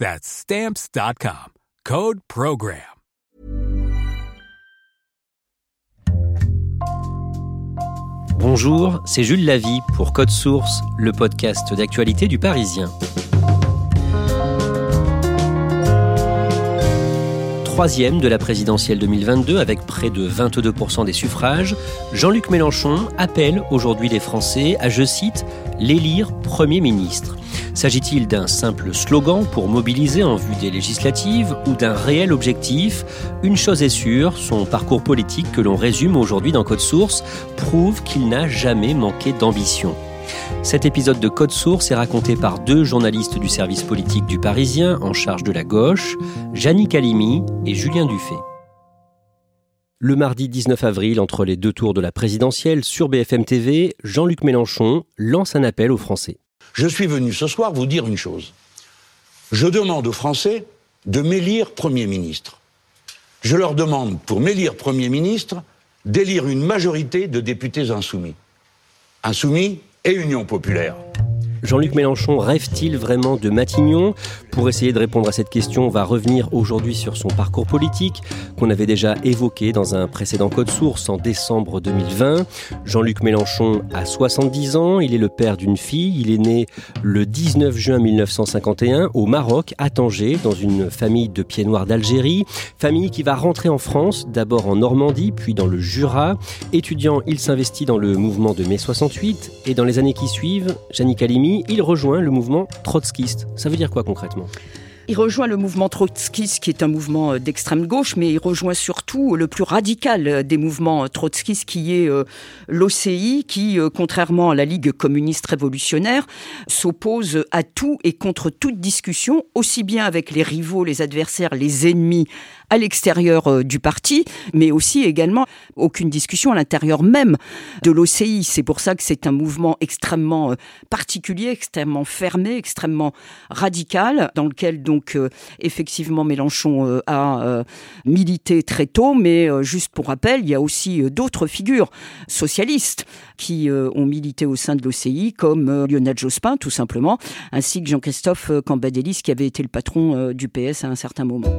That's Stamps.com. Code Program. Bonjour, c'est Jules Lavie pour Code Source, le podcast d'actualité du Parisien. Troisième de la présidentielle 2022 avec près de 22% des suffrages, Jean-Luc Mélenchon appelle aujourd'hui les Français à, je cite, l'élire Premier ministre. S'agit-il d'un simple slogan pour mobiliser en vue des législatives ou d'un réel objectif? Une chose est sûre, son parcours politique que l'on résume aujourd'hui dans Code Source prouve qu'il n'a jamais manqué d'ambition. Cet épisode de Code Source est raconté par deux journalistes du service politique du Parisien en charge de la gauche, Jannie Calimi et Julien Dufay. Le mardi 19 avril, entre les deux tours de la présidentielle, sur BFM TV, Jean-Luc Mélenchon lance un appel aux Français. Je suis venu ce soir vous dire une chose. Je demande aux Français de m'élire Premier ministre. Je leur demande, pour m'élire Premier ministre, d'élire une majorité de députés insoumis. Insoumis et Union populaire. Jean-Luc Mélenchon rêve-t-il vraiment de Matignon? Pour essayer de répondre à cette question, on va revenir aujourd'hui sur son parcours politique qu'on avait déjà évoqué dans un précédent code source en décembre 2020. Jean-Luc Mélenchon a 70 ans, il est le père d'une fille, il est né le 19 juin 1951 au Maroc, à Tanger, dans une famille de pieds noirs d'Algérie, famille qui va rentrer en France, d'abord en Normandie, puis dans le Jura. Étudiant, il s'investit dans le mouvement de mai 68 et dans les années qui suivent, Janik Il rejoint le mouvement trotskiste. Ça veut dire quoi concrètement? Il rejoint le mouvement trotskiste, qui est un mouvement euh, d'extrême gauche, mais il rejoint surtout le plus radical euh, des mouvements euh, trotskistes, qui est l'OCI, qui, contrairement à la Ligue communiste révolutionnaire, s'oppose à tout et contre toute discussion, aussi bien avec les rivaux, les adversaires, les ennemis à l'extérieur euh, du parti, mais aussi également aucune discussion à l'intérieur même de l'OCI. C'est pour ça que c'est un mouvement extrêmement euh, particulier, extrêmement fermé, extrêmement radical, dans lequel donc euh, effectivement Mélenchon a milité très tôt, mais juste pour rappel, il y a aussi d'autres figures socialistes qui ont milité au sein de l'OCI, comme Lionel Jospin tout simplement, ainsi que Jean-Christophe Cambadélis qui avait été le patron du PS à un certain moment.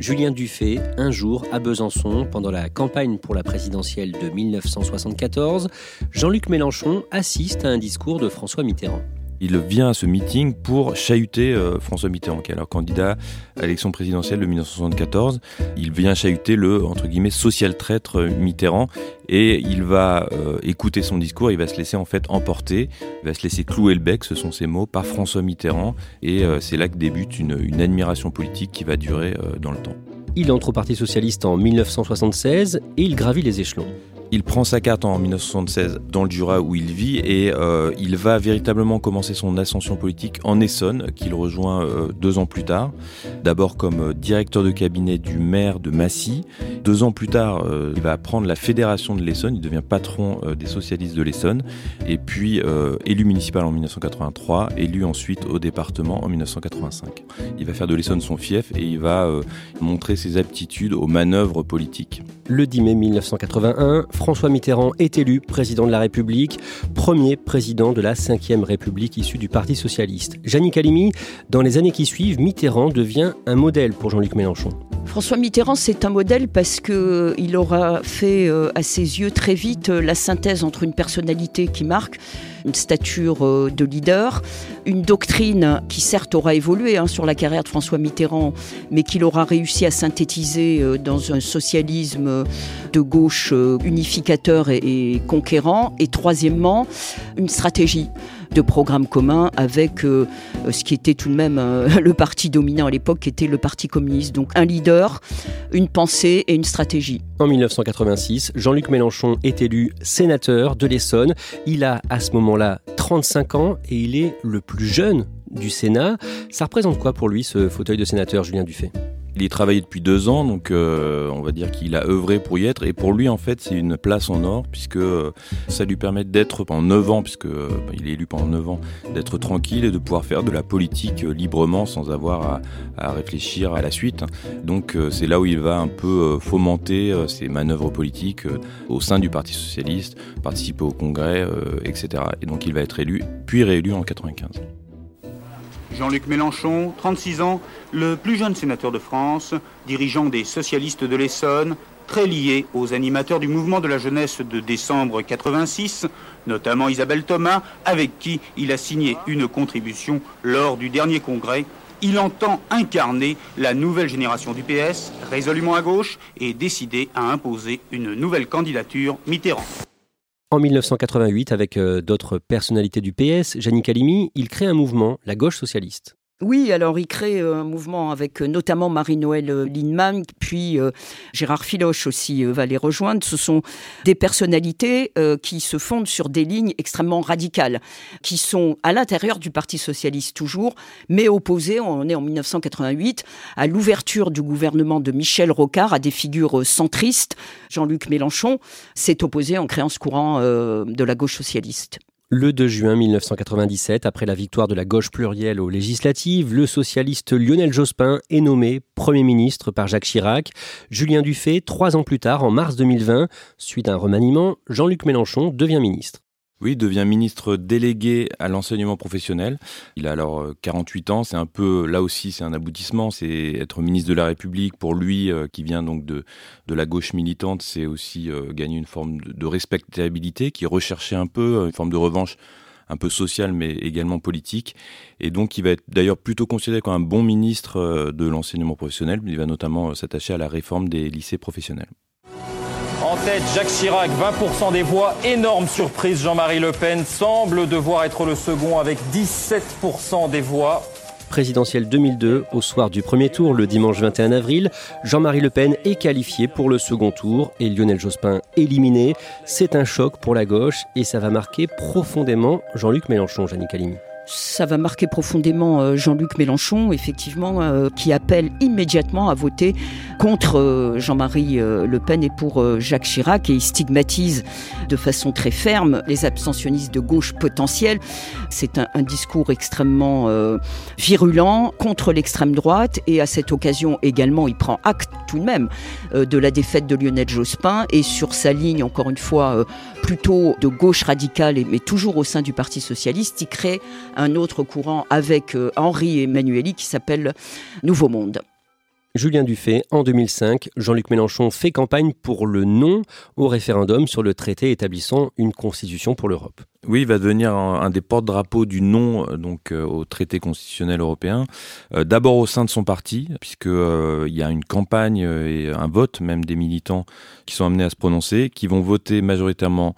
Julien Dufay, un jour à Besançon, pendant la campagne pour la présidentielle de 1974, Jean-Luc Mélenchon assiste à un discours de François Mitterrand. Il vient à ce meeting pour chahuter euh, François Mitterrand, qui est alors candidat à l'élection présidentielle de 1974. Il vient chahuter le, entre guillemets, social traître Mitterrand et il va euh, écouter son discours, il va se laisser en fait emporter, il va se laisser clouer le bec, ce sont ses mots, par François Mitterrand et euh, c'est là que débute une, admiration politique qui va durer dans le temps. Il entre au Parti Socialiste en 1976 et il gravit les échelons. Il prend sa carte en 1976 dans le Jura où il vit et euh, il va véritablement commencer son ascension politique en Essonne, qu'il rejoint euh, deux ans plus tard. D'abord comme euh, directeur de cabinet du maire de Massy. Deux ans plus tard, il va prendre la fédération de l'Essonne, il devient patron des socialistes de l'Essonne. Et puis élu municipal en 1983, élu ensuite au département en 1985. Il va faire de l'Essonne son fief et il va montrer ses aptitudes aux manœuvres politiques. Le 10 mai 1981, François Mitterrand est élu président de la République, premier président de la Ve République issue du Parti socialiste. Janine Calimi, dans les années qui suivent, Mitterrand devient un modèle pour Jean-Luc Mélenchon. François Mitterrand, c'est un modèle parce qu'il aura fait euh, à ses yeux très vite euh, la synthèse entre une personnalité qui marque une stature euh, de leader, une doctrine qui certes aura évolué hein, sur la carrière de François Mitterrand, mais qu'il aura réussi à synthétiser euh, dans un socialisme de gauche euh, unificateur et conquérant. Et troisièmement, une stratégie de programme commun avec euh, ce qui était tout de même euh, le parti dominant à l'époque, qui était le Parti communiste. Donc un leader, une pensée et une stratégie. En 1986, Jean-Luc Mélenchon est élu sénateur de l'Essonne. Il a à ce moment-là 35 ans et il est le plus jeune du Sénat. Ça représente quoi pour lui ce fauteuil de sénateur, Julien Dufay? Il y travaillé depuis deux ans, donc euh, on va dire qu'il a œuvré pour y être. Et pour lui, en fait, c'est une place en or, puisque euh, ça lui permet d'être pendant neuf ans, puisque euh, il est élu pendant neuf ans, d'être tranquille et de pouvoir faire de la politique librement sans avoir à, réfléchir à la suite. Donc c'est là où il va un peu fomenter ses manœuvres politiques au sein du Parti socialiste, participer au congrès, etc. Et donc il va être élu, puis réélu en 95. Jean-Luc Mélenchon, 36 ans, le plus jeune sénateur de France, dirigeant des socialistes de l'Essonne, très lié aux animateurs du mouvement de la jeunesse de décembre 86, notamment Isabelle Thomas, avec qui il a signé une contribution lors du dernier congrès. Il entend incarner la nouvelle génération du PS, résolument à gauche, et décider à imposer une nouvelle candidature Mitterrand. En 1988, avec euh, d'autres personnalités du PS, Gianni Calimi, il crée un mouvement, la gauche socialiste. Oui, alors il crée euh, un mouvement avec euh, notamment Marie-Noël euh, Lindemann, puis Gérard Filoche aussi va les rejoindre. Ce sont des personnalités qui se fondent sur des lignes extrêmement radicales, qui sont à l'intérieur du Parti socialiste toujours, mais opposées, on est en 1988, à l'ouverture du gouvernement de Michel Rocard à des figures centristes. Jean-Luc Mélenchon s'est opposé en créant ce courant de la gauche socialiste. Le 2 juin 1997, après la victoire de la gauche plurielle aux législatives, le socialiste Lionel Jospin est nommé Premier ministre par Jacques Chirac. Julien Dufay, trois ans plus tard, en mars 2020, suite à un remaniement, Jean-Luc Mélenchon devient ministre. Oui, il devient ministre délégué à l'enseignement professionnel. Il a alors 48 euh, ans. C'est un peu, là aussi, c'est un aboutissement. C'est être ministre de la République pour lui, euh, qui vient donc de, de la gauche militante, c'est aussi euh, gagner une forme de, respectabilité, qui recherchait un peu une forme de revanche un peu sociale, mais également politique. Et donc, il va être d'ailleurs plutôt considéré comme un bon ministre de l'enseignement professionnel. Il va notamment s'attacher à la réforme des lycées professionnels. Jacques Chirac, 20% des voix. Énorme surprise, Jean-Marie Le Pen semble devoir être le second avec 17% des voix. Présidentielle 2002, au soir du premier tour, le dimanche 21 avril, Jean-Marie Le Pen est qualifié pour le second tour et Lionel Jospin éliminé. C'est un choc pour la gauche et ça va marquer profondément Jean-Luc Mélenchon, Janine Calimi. Ça va marquer profondément euh, Jean-Luc Mélenchon, effectivement, euh, qui appelle immédiatement à voter contre euh, Jean-Marie Le Pen et pour Jacques Chirac, et il stigmatise de façon très ferme les abstentionnistes de gauche potentiels. C'est un, discours extrêmement virulent contre l'extrême droite, et à cette occasion également, il prend acte tout de même de la défaite de Lionel Jospin, et sur sa ligne, encore une fois, plutôt de gauche radicale, mais toujours au sein du Parti socialiste, il crée un autre courant avec euh, Henri Emmanueli qui s'appelle Nouveau Monde. Julien Dufay, en 2005, Jean-Luc Mélenchon fait campagne pour le non au référendum sur le traité établissant une constitution pour l'Europe. Oui, il va devenir un, des porte-drapeaux du non euh, donc euh, au traité constitutionnel européen. D'abord au sein de son parti, puisqu'il il y a une campagne et un vote même des militants qui sont amenés à se prononcer, qui vont voter majoritairement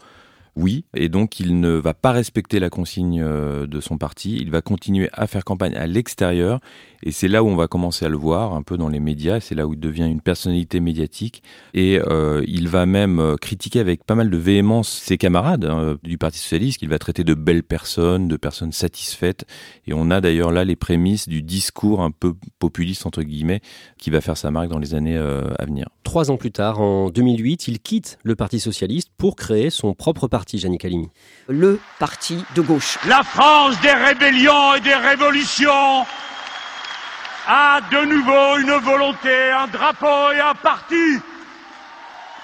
oui, et donc il ne va pas respecter la consigne euh, de son parti, il va continuer à faire campagne à l'extérieur, Et c'est là où on va commencer à le voir, un peu dans les médias, c'est là où il devient une personnalité médiatique. Et euh, il va même euh, critiquer avec pas mal de véhémence ses camarades hein, du Parti socialiste, qu'il va traiter de belles personnes, de personnes satisfaites. Et on a d'ailleurs là les prémices du discours un peu populiste, entre guillemets, qui va faire sa marque dans les années euh, à venir. Trois ans plus tard, en 2008, il quitte le Parti socialiste pour créer son propre parti, Yannick Halimi. Le parti de gauche. La France des rébellions et des révolutions a de nouveau une volonté, un drapeau et un parti.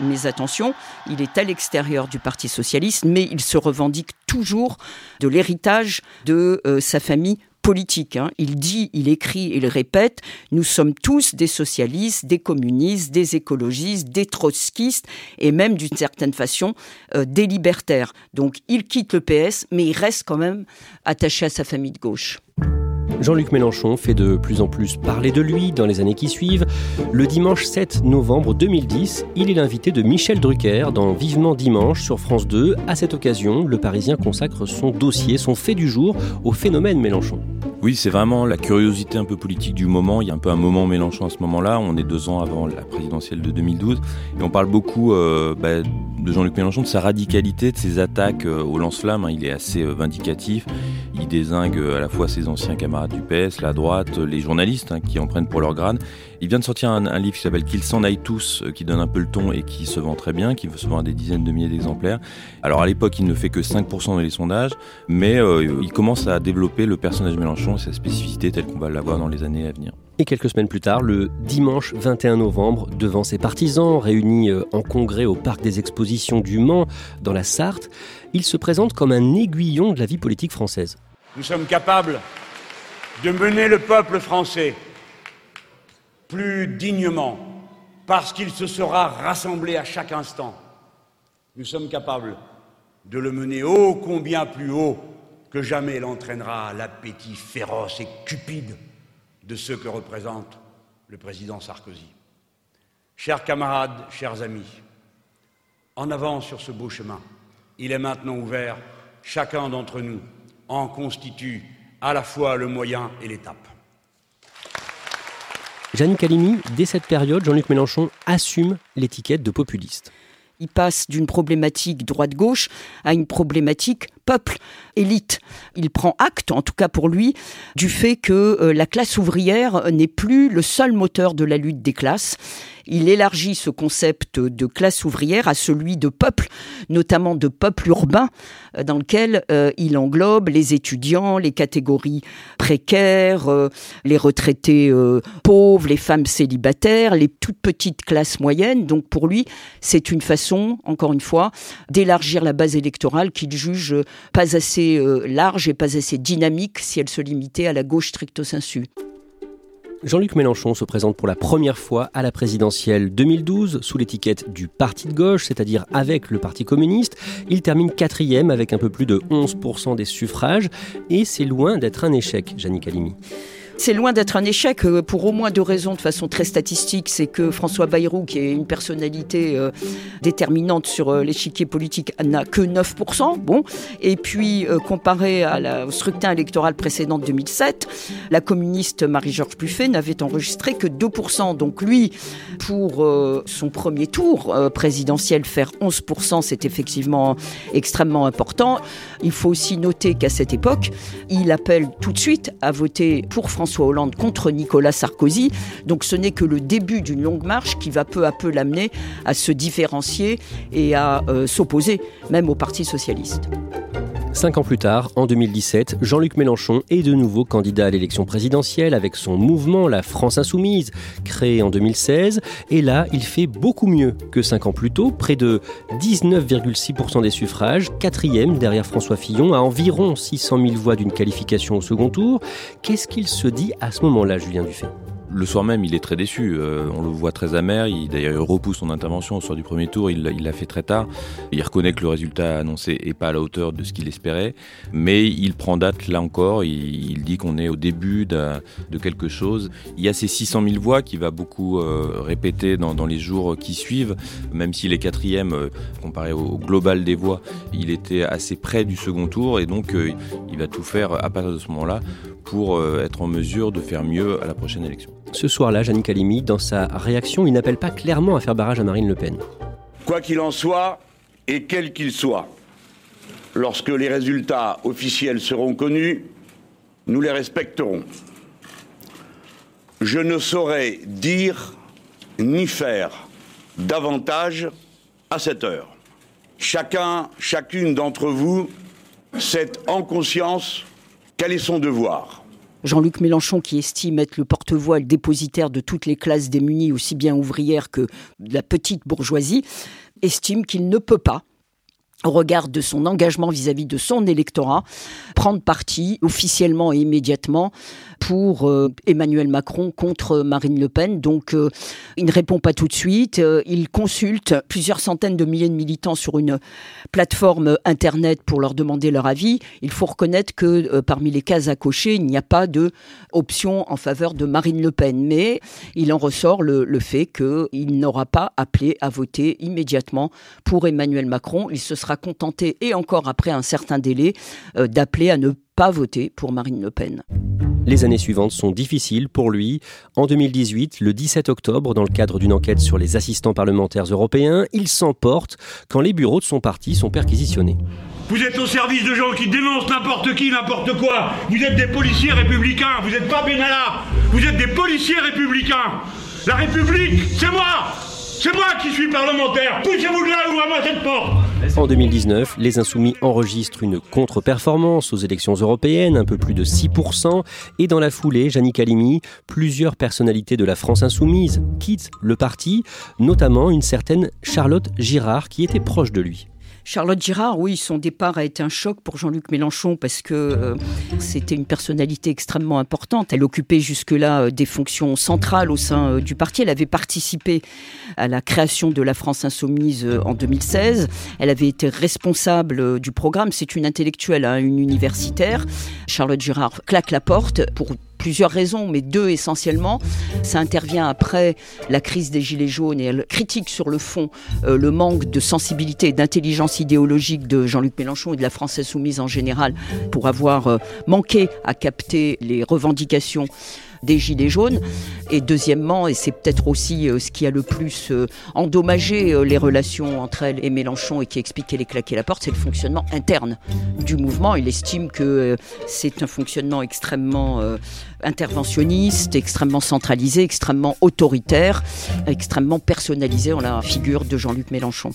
Mais attention, il est à l'extérieur du Parti socialiste, mais il se revendique toujours de l'héritage de euh, sa famille politique. Hein. Il dit, il écrit, il répète, nous sommes tous des socialistes, des communistes, des écologistes, des trotskistes et même d'une certaine façon euh, des libertaires. Donc il quitte le PS, mais il reste quand même attaché à sa famille de gauche. Jean-Luc Mélenchon fait de plus en plus parler de lui dans les années qui suivent. Le dimanche 7 novembre 2010, il est l'invité de Michel Drucker dans Vivement Dimanche sur France 2. À cette occasion, le Parisien consacre son dossier, son fait du jour au phénomène Mélenchon. Oui, c'est vraiment la curiosité un peu politique du moment. Il y a un peu un moment Mélenchon à ce moment-là. On est deux ans avant la présidentielle de 2012. Et on parle beaucoup euh, bah, de Jean-Luc Mélenchon, de sa radicalité, de ses attaques euh, au lance-flamme. Hein. Il est assez euh, vindicatif. Il désingue à la fois ses anciens camarades du PS, la droite, les journalistes hein, qui en prennent pour leur grade. Il vient de sortir un, livre qui s'appelle Qu'ils s'en aillent tous, qui donne un peu le ton et qui se vend très bien, qui se vend à des dizaines de milliers d'exemplaires. Alors à l'époque, il ne fait que 5% dans les sondages, mais il commence à développer le personnage Mélenchon et sa spécificité telle qu'on va l'avoir dans les années à venir. Et quelques semaines plus tard, le dimanche 21 novembre, devant ses partisans réunis euh, en congrès au Parc des Expositions du Mans, dans la Sarthe, il se présente comme un aiguillon de la vie politique française. Nous sommes capables de mener le peuple français plus dignement parce qu'il se sera rassemblé à chaque instant. Nous sommes capables de le mener ô combien plus haut que jamais l'entraînera l'appétit féroce et cupide de ce que représente le président Sarkozy. Chers camarades, chers amis, en avant sur ce beau chemin. Il est maintenant ouvert. Chacun d'entre nous en constitue à la fois le moyen et l'étape. Jeanne Calimi, dès cette période, Jean-Luc Mélenchon assume l'étiquette de populiste. Il passe d'une problématique droite-gauche à une problématique peuple, élite. Il prend acte, en tout cas pour lui, du fait que euh, la classe ouvrière n'est plus le seul moteur de la lutte des classes il élargit ce concept de classe ouvrière à celui de peuple, notamment de peuple urbain, euh, dans lequel euh, il englobe les étudiants, les catégories précaires, euh, les retraités pauvres, les femmes célibataires, les toutes petites classes moyennes. Donc pour lui, c'est une façon, encore une fois, d'élargir la base électorale qu'il juge pas assez large et pas assez dynamique si elle se limitait à la gauche stricto sensu. Jean-Luc Mélenchon se présente pour la première fois à la présidentielle 2012 sous l'étiquette du Parti de gauche, c'est-à-dire avec le Parti communiste. Il termine quatrième avec un peu plus de 11% des suffrages et c'est loin d'être un échec, Jannick Halimi. C'est loin d'être un échec euh, pour au moins deux raisons de façon très statistique. C'est que François Bayrou, qui est une personnalité euh, déterminante sur euh, l'échiquier politique, n'a que 9%. Bon. Et puis, comparé à au scrutin électoral précédent de 2007, la communiste Marie-Georges Buffet n'avait enregistré que 2%. Donc lui, pour son premier tour présidentiel, faire 11%, c'est effectivement extrêmement important. Il faut aussi noter qu'à cette époque, il appelle tout de suite à voter pour François François Hollande contre Nicolas Sarkozy. Donc ce n'est que le début d'une longue marche qui va peu à peu l'amener à se différencier et à euh, s'opposer même au Parti socialiste. Cinq ans plus tard, en 2017, Jean-Luc Mélenchon est de nouveau candidat à l'élection présidentielle avec son mouvement La France Insoumise, créé en 2016. Et là, il fait beaucoup mieux que cinq ans plus tôt, près de 19,6% des suffrages, quatrième derrière François Fillon, à environ 600 000 voix d'une qualification au second tour. Qu'est-ce qu'il se dit à ce moment-là, Julien Dufay? Le soir même, il est très déçu. Euh, on le voit très amer. Il, d'ailleurs, il repousse son intervention au soir du premier tour. Il l'a fait très tard. Il reconnaît que le résultat annoncé est pas à la hauteur de ce qu'il espérait. Mais il prend date là encore. Il, dit qu'on est au début de, quelque chose. Il y a ces 600 000 voix qui va beaucoup euh, répéter dans, les jours qui suivent. Même s'il est quatrième, euh, comparé au, global des voix, il était assez près du second tour. Et donc, il va tout faire à partir de ce moment-là pour être en mesure de faire mieux à la prochaine élection. Ce soir-là, Jeanne Calimi, dans sa réaction, il n'appelle pas clairement à faire barrage à Marine Le Pen. Quoi qu'il en soit, et quel qu'il soit, lorsque les résultats officiels seront connus, nous les respecterons. Je ne saurais dire ni faire davantage à cette heure. Chacun, chacune d'entre vous sait en conscience quel est son devoir. Jean-Luc Mélenchon, qui estime être le porte-voix, le dépositaire de toutes les classes démunies, aussi bien ouvrières que de la petite bourgeoisie, estime qu'il ne peut pas au regard de son engagement vis-à-vis de son électorat, prendre parti officiellement et immédiatement pour euh, Emmanuel Macron contre Marine Le Pen. Donc euh, il ne répond pas tout de suite. Euh, il consulte plusieurs centaines de milliers de militants sur une plateforme Internet pour leur demander leur avis. Il faut reconnaître que parmi les cases à cocher, il n'y a pas de option en faveur de Marine Le Pen. Mais il en ressort le, fait qu'il n'aura pas appelé à voter immédiatement pour Emmanuel Macron. Il se sera contenté, et encore après un certain délai, d'appeler à ne pas voter pour Marine Le Pen. Les années suivantes sont difficiles pour lui. En 2018, le 17 octobre, dans le cadre d'une enquête sur les assistants parlementaires européens, il s'emporte quand les bureaux de son parti sont perquisitionnés. Vous êtes au service de gens qui dénoncent n'importe qui, n'importe quoi. Vous êtes des policiers républicains. Vous n'êtes pas Benalla. Vous êtes des policiers républicains. La République, c'est moi c'est moi qui suis parlementaire. Poussez-vous de là, ouvrez-moi cette porte. En 2019, les Insoumis enregistrent une contre-performance aux élections européennes, un peu plus de 6%, et dans la foulée, Jannick Halimi, plusieurs personnalités de la France Insoumise quittent le parti, notamment une certaine Charlotte Girard qui était proche de lui. Charlotte Girard, oui, son départ a été un choc pour Jean-Luc Mélenchon parce que euh, c'était une personnalité extrêmement importante. Elle occupait jusque-là euh, des fonctions centrales au sein euh, du parti. Elle avait participé à la création de la France Insoumise en 2016. Elle avait été responsable du programme. C'est une intellectuelle, hein, une universitaire. Charlotte Girard claque la porte pour plusieurs raisons, mais deux essentiellement. Ça intervient après la crise des Gilets jaunes et elle critique sur le fond euh, le manque de sensibilité et d'intelligence idéologique de Jean-Luc Mélenchon et de la France insoumise en général pour avoir euh, manqué à capter les revendications des Gilets jaunes. Et deuxièmement, et c'est peut-être aussi euh, ce qui a le plus euh, endommagé euh, les relations entre elle et Mélenchon et qui explique qu'elle est claquée la porte, c'est le fonctionnement interne du mouvement. Il estime que c'est un fonctionnement extrêmement interventionniste, extrêmement centralisé, extrêmement autoritaire, extrêmement personnalisé en la figure de Jean-Luc Mélenchon.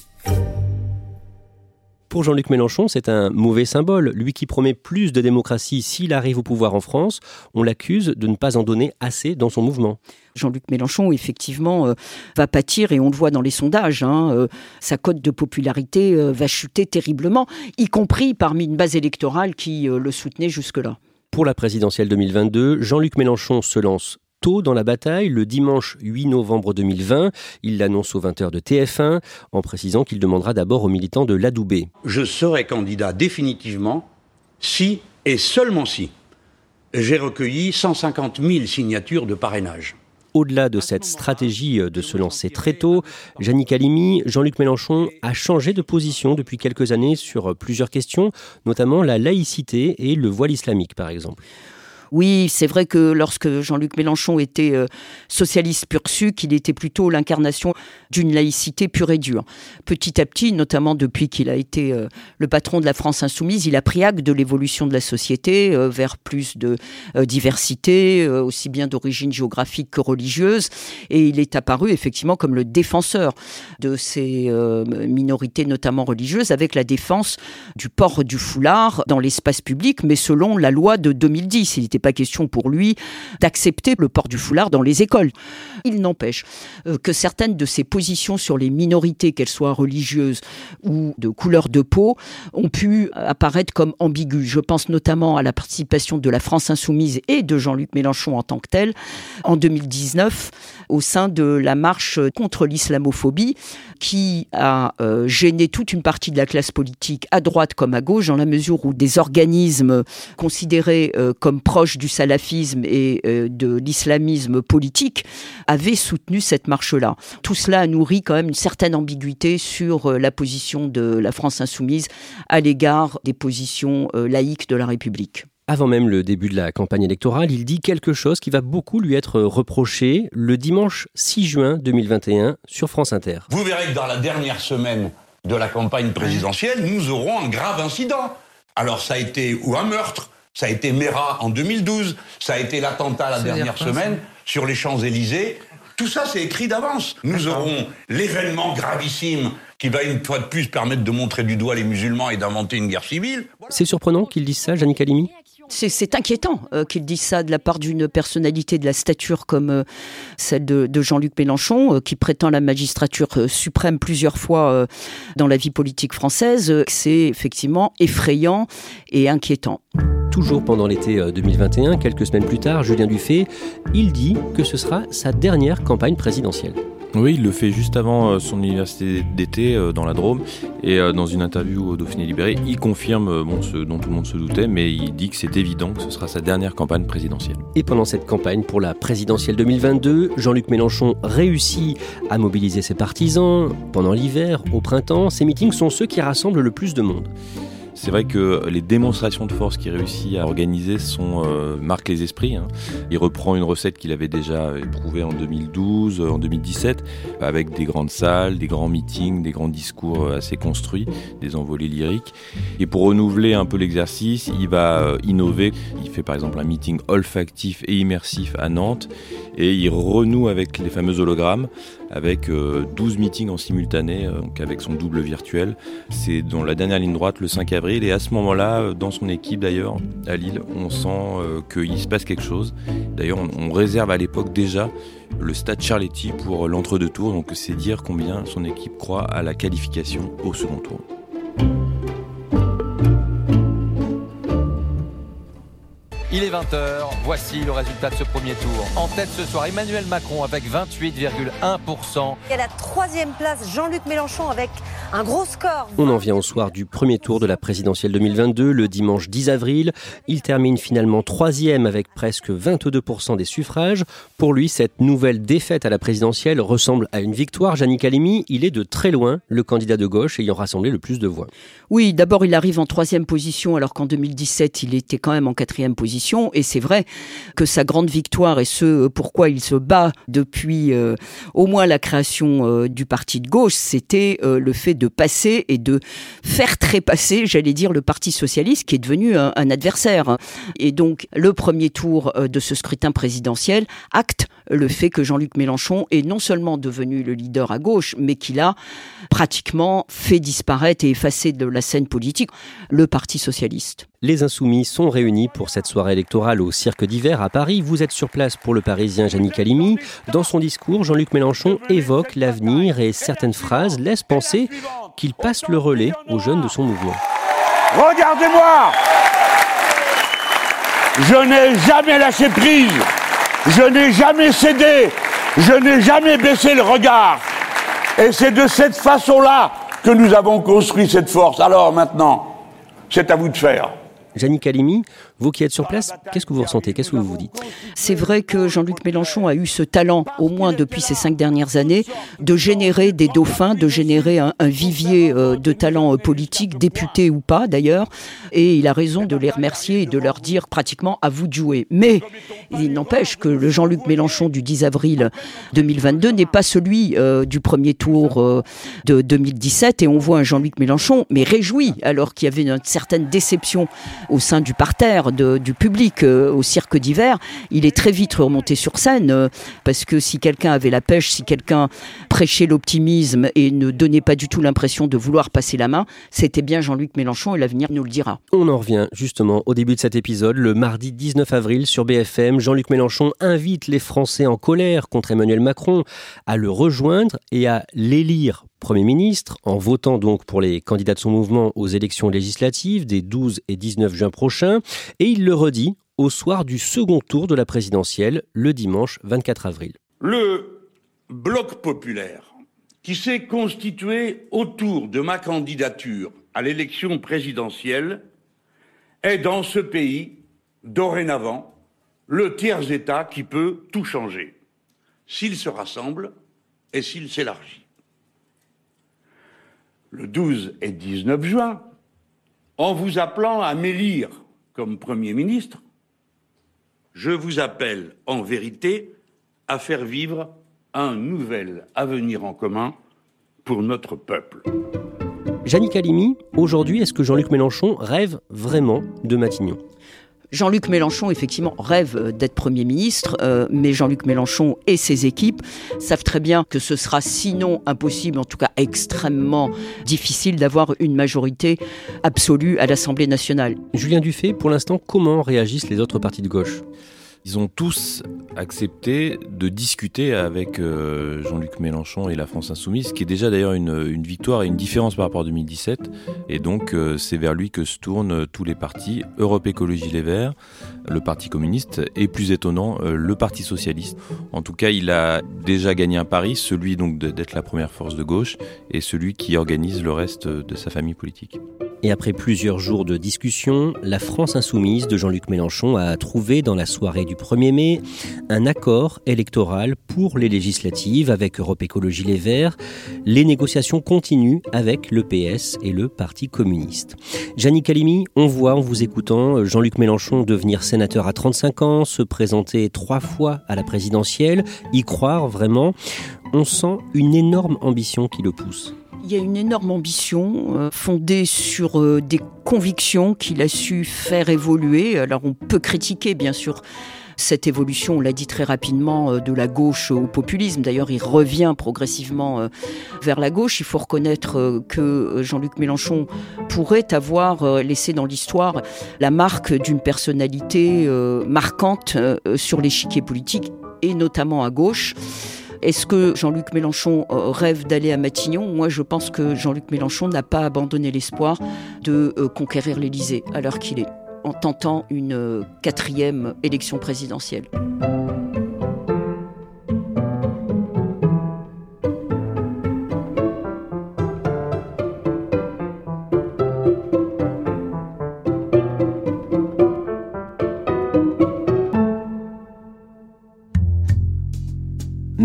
Pour Jean-Luc Mélenchon, c'est un mauvais symbole. Lui qui promet plus de démocratie s'il arrive au pouvoir en France, on l'accuse de ne pas en donner assez dans son mouvement. Jean-Luc Mélenchon, effectivement, euh, va pâtir, et on le voit dans les sondages, hein, euh, sa cote de popularité euh, va chuter terriblement, y compris parmi une base électorale qui le soutenait jusque-là. Pour la présidentielle 2022, Jean-Luc Mélenchon se lance tôt dans la bataille, le dimanche 8 novembre 2020. Il l'annonce aux 20h de TF1 en précisant qu'il demandera d'abord aux militants de l'adouber. Je serai candidat définitivement si et seulement si j'ai recueilli 150 000 signatures de parrainage. Au-delà de cette stratégie de se lancer très tôt, Jannick Halimi, Jean-Luc Mélenchon a changé de position depuis quelques années sur plusieurs questions, notamment la laïcité et le voile islamique par exemple. Oui, c'est vrai que lorsque Jean-Luc Mélenchon était euh, socialiste pur sucre, il était plutôt l'incarnation d'une laïcité pure et dure. Petit à petit, notamment depuis qu'il a été euh, le patron de la France insoumise, il a pris acte de l'évolution de la société euh, vers plus de diversité, aussi bien d'origine géographique que religieuse, et il est apparu effectivement comme le défenseur de ces minorités, notamment religieuses, avec la défense du port du foulard dans l'espace public, mais selon la loi de 2010. Il était pas question pour lui d'accepter le port du foulard dans les écoles. Il n'empêche euh, que certaines de ses positions sur les minorités, qu'elles soient religieuses ou de couleur de peau, ont pu apparaître comme ambiguës. Je pense notamment à la participation de la France insoumise et de Jean-Luc Mélenchon en tant que tel en 2019 au sein de la marche contre l'islamophobie qui a euh, gêné toute une partie de la classe politique à droite comme à gauche dans la mesure où des organismes considérés euh, comme proches du salafisme et euh, de l'islamisme politique, avait soutenu cette marche-là. Tout cela a nourri quand même une certaine ambiguïté sur euh, la position de la France insoumise à l'égard des positions euh, laïques de la République. Avant même le début de la campagne électorale, il dit quelque chose qui va beaucoup lui être reproché le dimanche 6 juin 2021 sur France Inter. Vous verrez que dans la dernière semaine de la campagne présidentielle, nous aurons un grave incident. Alors ça a été ou un meurtre, ça a été Mera en 2012, ça a été l'attentat la dernière semaine sur les Champs-Élysées. Tout ça, c'est écrit d'avance. Nous aurons l'événement gravissime qui va une fois de plus permettre de montrer du doigt les musulmans et d'inventer une guerre civile. C'est surprenant qu'il dise ça, Janine Calimi c'est inquiétant euh, qu'il dise ça de la part d'une personnalité de la stature comme euh, celle de, Jean-Luc Mélenchon, euh, qui prétend la magistrature suprême plusieurs fois dans la vie politique française. C'est effectivement effrayant et inquiétant. Toujours pendant l'été 2021, quelques semaines plus tard, Julien Dufay, il dit que ce sera sa dernière campagne présidentielle. Oui, il le fait juste avant euh, son université d'été euh, dans la Drôme. Et euh, dans une interview au Dauphiné Libéré, il confirme bon, ce dont tout le monde se doutait, mais il dit que c'est évident que ce sera sa dernière campagne présidentielle. Et pendant cette campagne pour la présidentielle 2022, Jean-Luc Mélenchon réussit à mobiliser ses partisans. Pendant l'hiver, au printemps, ces meetings sont ceux qui rassemblent le plus de monde. C'est vrai que les démonstrations de force qu'il réussit à organiser sont, euh, marquent les esprits. Hein. Il reprend une recette qu'il avait déjà éprouvée en 2012, en 2017, avec des grandes salles, des grands meetings, des grands discours euh, assez construits, des envolées lyriques. Et pour renouveler un peu l'exercice, il va euh, innover. Il fait par exemple un meeting olfactif et immersif à Nantes et il renoue avec les fameux hologrammes avec 12 meetings en simultané, donc avec son double virtuel. C'est dans la dernière ligne droite le 5 avril et à ce moment-là, euh, dans son équipe d'ailleurs, à Lille, on sent euh, qu'il se passe quelque chose. D'ailleurs, on, réserve à l'époque déjà le stade Charletti pour l'entre-deux tours, donc c'est dire combien son équipe croit à la qualification au second tour. Il est 20h, voici le résultat de ce premier tour. En tête ce soir, Emmanuel Macron avec 28,1%. Et à la troisième place, Jean-Luc Mélenchon avec un gros score. On en vient au soir du premier tour de la présidentielle 2022, le dimanche 10 avril. Il termine finalement troisième avec presque 22% des suffrages. Pour lui, cette nouvelle défaite à la présidentielle ressemble à une victoire. Jannick Halimi, il est de très loin le candidat de gauche ayant rassemblé le plus de voix. Oui, d'abord il arrive en troisième position alors qu'en 2017 il était quand même en quatrième position. Et c'est vrai que sa grande victoire et ce pourquoi il se bat depuis euh, au moins la création euh, du parti de gauche, c'était euh, le fait de passer et de faire trépasser, j'allais dire, le Parti socialiste qui est devenu un, adversaire. Et donc, le premier tour euh, de ce scrutin présidentiel acte le fait que Jean-Luc Mélenchon est non seulement devenu le leader à gauche, mais qu'il a pratiquement fait disparaître et effacer de la scène politique le Parti socialiste. Les Insoumis sont réunis pour cette soirée électorale au Cirque d'hiver à Paris. Vous êtes sur place pour le Parisien Yannick Halimi. Dans son discours, Jean-Luc Mélenchon évoque l'avenir et certaines phrases laissent penser qu'il passe le relais aux jeunes de son mouvement. Regardez-moi Je n'ai jamais lâché prise Je n'ai jamais cédé Je n'ai jamais baissé le regard Et c'est de cette façon-là que nous avons construit cette force. Alors maintenant, c'est à vous de faire. Jannick Halimi, vous qui êtes sur place, qu'est-ce que vous ressentez? Qu'est-ce que vous vous dites? C'est vrai que Jean-Luc Mélenchon a eu ce talent, au moins depuis ces cinq dernières années, de générer des dauphins, de générer un, vivier euh, de talents euh, politiques, députés ou pas d'ailleurs. Et il a raison de les remercier et de leur dire pratiquement à vous de jouer. Mais il n'empêche que le Jean-Luc Mélenchon du 10 avril 2022 n'est pas celui euh, du premier tour de 2017. Et on voit un Jean-Luc Mélenchon, mais réjoui, alors qu'il y avait une certaine déception au sein du parterre du public euh, au cirque d'hiver, il est très vite remonté sur scène euh, parce que si quelqu'un avait la pêche, si quelqu'un prêchait l'optimisme et ne donnait pas du tout l'impression de vouloir passer la main, c'était bien Jean-Luc Mélenchon et l'avenir nous le dira. On en revient justement au début de cet épisode, le mardi 19 avril sur BFM, Jean-Luc Mélenchon invite les Français en colère contre Emmanuel Macron à le rejoindre et à l'élire Premier ministre, en votant donc pour les candidats de son mouvement aux élections législatives des 12 et 19 juin prochains, et il le redit au soir du second tour de la présidentielle, le dimanche 24 avril. Le bloc populaire qui s'est constitué autour de ma candidature à l'élection présidentielle est dans ce pays, dorénavant, le tiers-État qui peut tout changer, s'il se rassemble et s'il s'élargit le 12 et 19 juin, en vous appelant à m'élire comme Premier ministre, je vous appelle en vérité à faire vivre un nouvel avenir en commun pour notre peuple. Jannick Halimi, aujourd'hui, est-ce que Jean-Luc Mélenchon rêve vraiment de Matignon? Jean-Luc Mélenchon, effectivement, rêve euh, d'être Premier ministre, euh, mais Jean-Luc Mélenchon et ses équipes savent très bien que ce sera sinon impossible, en tout cas extrêmement difficile d'avoir une majorité absolue à l'Assemblée nationale. Julien Dufay, pour l'instant, comment réagissent les autres partis de gauche? Ils ont tous accepté de discuter avec euh, Jean-Luc Mélenchon et la France Insoumise, ce qui est déjà d'ailleurs une, victoire et une différence par rapport à 2017. Et donc euh, c'est vers lui que se tournent tous les partis, Europe Écologie Les Verts, le Parti communiste et plus étonnant, euh, le Parti socialiste. En tout cas, il a déjà gagné un pari, celui donc d'être la première force de gauche et celui qui organise le reste de sa famille politique. Et après plusieurs jours de discussion, la France insoumise de Jean-Luc Mélenchon a trouvé dans la soirée du 1er mai un accord électoral pour les législatives avec Europe Écologie Les Verts. Les négociations continuent avec le PS et le Parti communiste. Janine Calimi, on voit en vous écoutant Jean-Luc Mélenchon devenir sénateur à 35 ans, se présenter trois fois à la présidentielle, y croire vraiment. On sent une énorme ambition qui le pousse. Il y a une énorme ambition euh, fondée sur euh, des convictions qu'il a su faire évoluer. Alors on peut critiquer bien sûr cette évolution, on l'a dit très rapidement, euh, de la gauche au populisme. D'ailleurs, il revient progressivement vers la gauche. Il faut reconnaître que Jean-Luc Mélenchon pourrait avoir laissé dans l'histoire la marque d'une personnalité marquante sur l'échiquier politique et notamment à gauche. Est-ce que Jean-Luc Mélenchon euh, rêve d'aller à Matignon? Moi, je pense que Jean-Luc Mélenchon n'a pas abandonné l'espoir de euh, conquérir l'Élysée à l'heure qu'il est, en tentant une euh, quatrième élection présidentielle.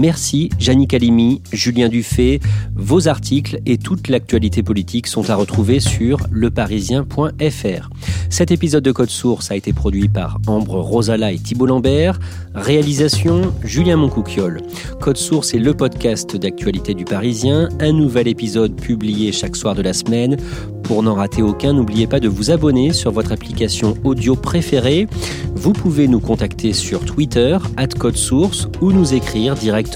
Merci Jannick Alimi, Julien Dufay. Vos articles et toute l'actualité politique sont à retrouver sur leparisien.fr. Cet épisode de Code Source a été produit par Ambre Rosala et Thibault Lambert. Réalisation Julien Moncouquiole. Code Source est le podcast d'actualité du Parisien, un nouvel épisode publié chaque soir de la semaine. Pour n'en rater aucun, n'oubliez pas de vous abonner sur votre application audio préférée. Vous pouvez nous contacter sur Twitter, at Code Source, ou nous écrire directement